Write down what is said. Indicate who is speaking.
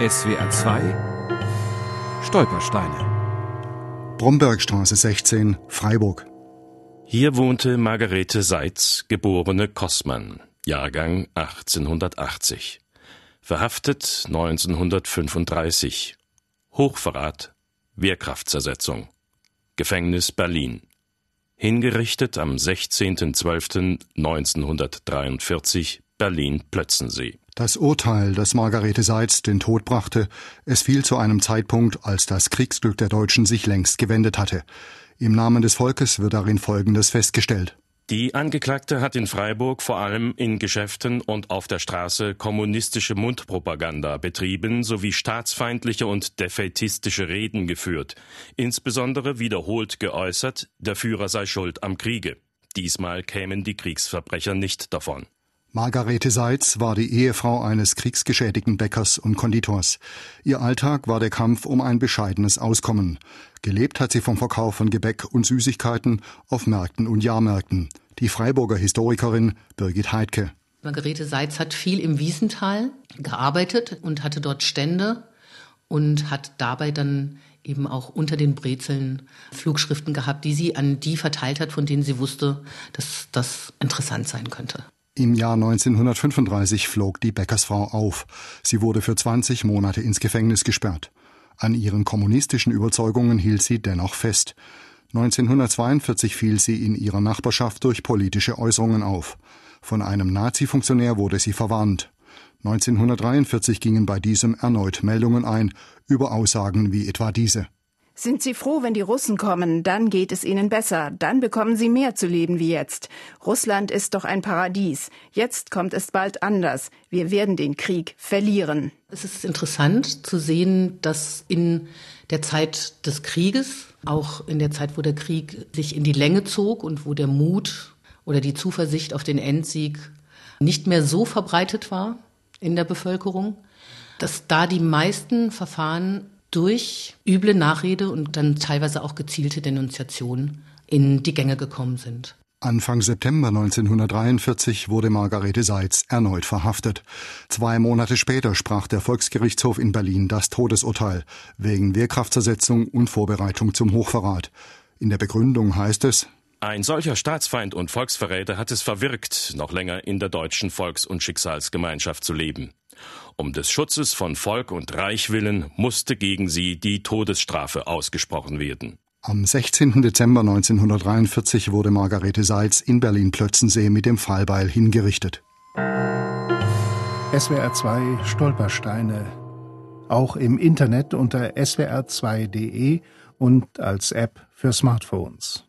Speaker 1: SWR 2 Stolpersteine
Speaker 2: Brombergstraße 16, Freiburg.
Speaker 3: Hier wohnte Margarete Seitz, geborene Kossmann, Jahrgang 1880. Verhaftet 1935. Hochverrat, Wehrkraftzersetzung. Gefängnis Berlin. Hingerichtet am 16.12.1943 Berlin-Plötzensee.
Speaker 2: Das Urteil, das Margarete Seitz den Tod brachte, es fiel zu einem Zeitpunkt, als das Kriegsglück der Deutschen sich längst gewendet hatte. Im Namen des Volkes wird darin Folgendes festgestellt.
Speaker 3: Die Angeklagte hat in Freiburg vor allem in Geschäften und auf der Straße kommunistische Mundpropaganda betrieben sowie staatsfeindliche und defätistische Reden geführt, insbesondere wiederholt geäußert, der Führer sei schuld am Kriege. Diesmal kämen die Kriegsverbrecher nicht davon.
Speaker 2: Margarete Seitz war die Ehefrau eines kriegsgeschädigten Bäckers und Konditors. Ihr Alltag war der Kampf um ein bescheidenes Auskommen. Gelebt hat sie vom Verkauf von Gebäck und Süßigkeiten auf Märkten und Jahrmärkten. Die Freiburger Historikerin Birgit Heidke.
Speaker 4: Margarete Seitz hat viel im Wiesental gearbeitet und hatte dort Stände und hat dabei dann eben auch unter den Brezeln Flugschriften gehabt, die sie an die verteilt hat, von denen sie wusste, dass das interessant sein könnte.
Speaker 2: Im Jahr 1935 flog die Bäckersfrau auf. Sie wurde für 20 Monate ins Gefängnis gesperrt. An ihren kommunistischen Überzeugungen hielt sie dennoch fest. 1942 fiel sie in ihrer Nachbarschaft durch politische Äußerungen auf. Von einem Nazi-Funktionär wurde sie verwarnt. 1943 gingen bei diesem erneut Meldungen ein über Aussagen wie etwa diese.
Speaker 5: Sind Sie froh, wenn die Russen kommen? Dann geht es Ihnen besser. Dann bekommen Sie mehr zu leben wie jetzt. Russland ist doch ein Paradies. Jetzt kommt es bald anders. Wir werden den Krieg verlieren.
Speaker 4: Es ist interessant zu sehen, dass in der Zeit des Krieges, auch in der Zeit, wo der Krieg sich in die Länge zog und wo der Mut oder die Zuversicht auf den Endsieg nicht mehr so verbreitet war in der Bevölkerung, dass da die meisten Verfahren durch üble Nachrede und dann teilweise auch gezielte Denunziation in die Gänge gekommen sind.
Speaker 2: Anfang September 1943 wurde Margarete Seitz erneut verhaftet. Zwei Monate später sprach der Volksgerichtshof in Berlin das Todesurteil wegen Wehrkraftzersetzung und Vorbereitung zum Hochverrat. In der Begründung heißt es,
Speaker 3: ein solcher Staatsfeind und Volksverräter hat es verwirkt, noch länger in der deutschen Volks- und Schicksalsgemeinschaft zu leben. Um des Schutzes von Volk und Reich willen musste gegen sie die Todesstrafe ausgesprochen werden.
Speaker 2: Am 16. Dezember 1943 wurde Margarete Seitz in Berlin-Plötzensee mit dem Fallbeil hingerichtet.
Speaker 6: SWR 2 Stolpersteine. Auch im Internet unter swr2.de und als App für Smartphones.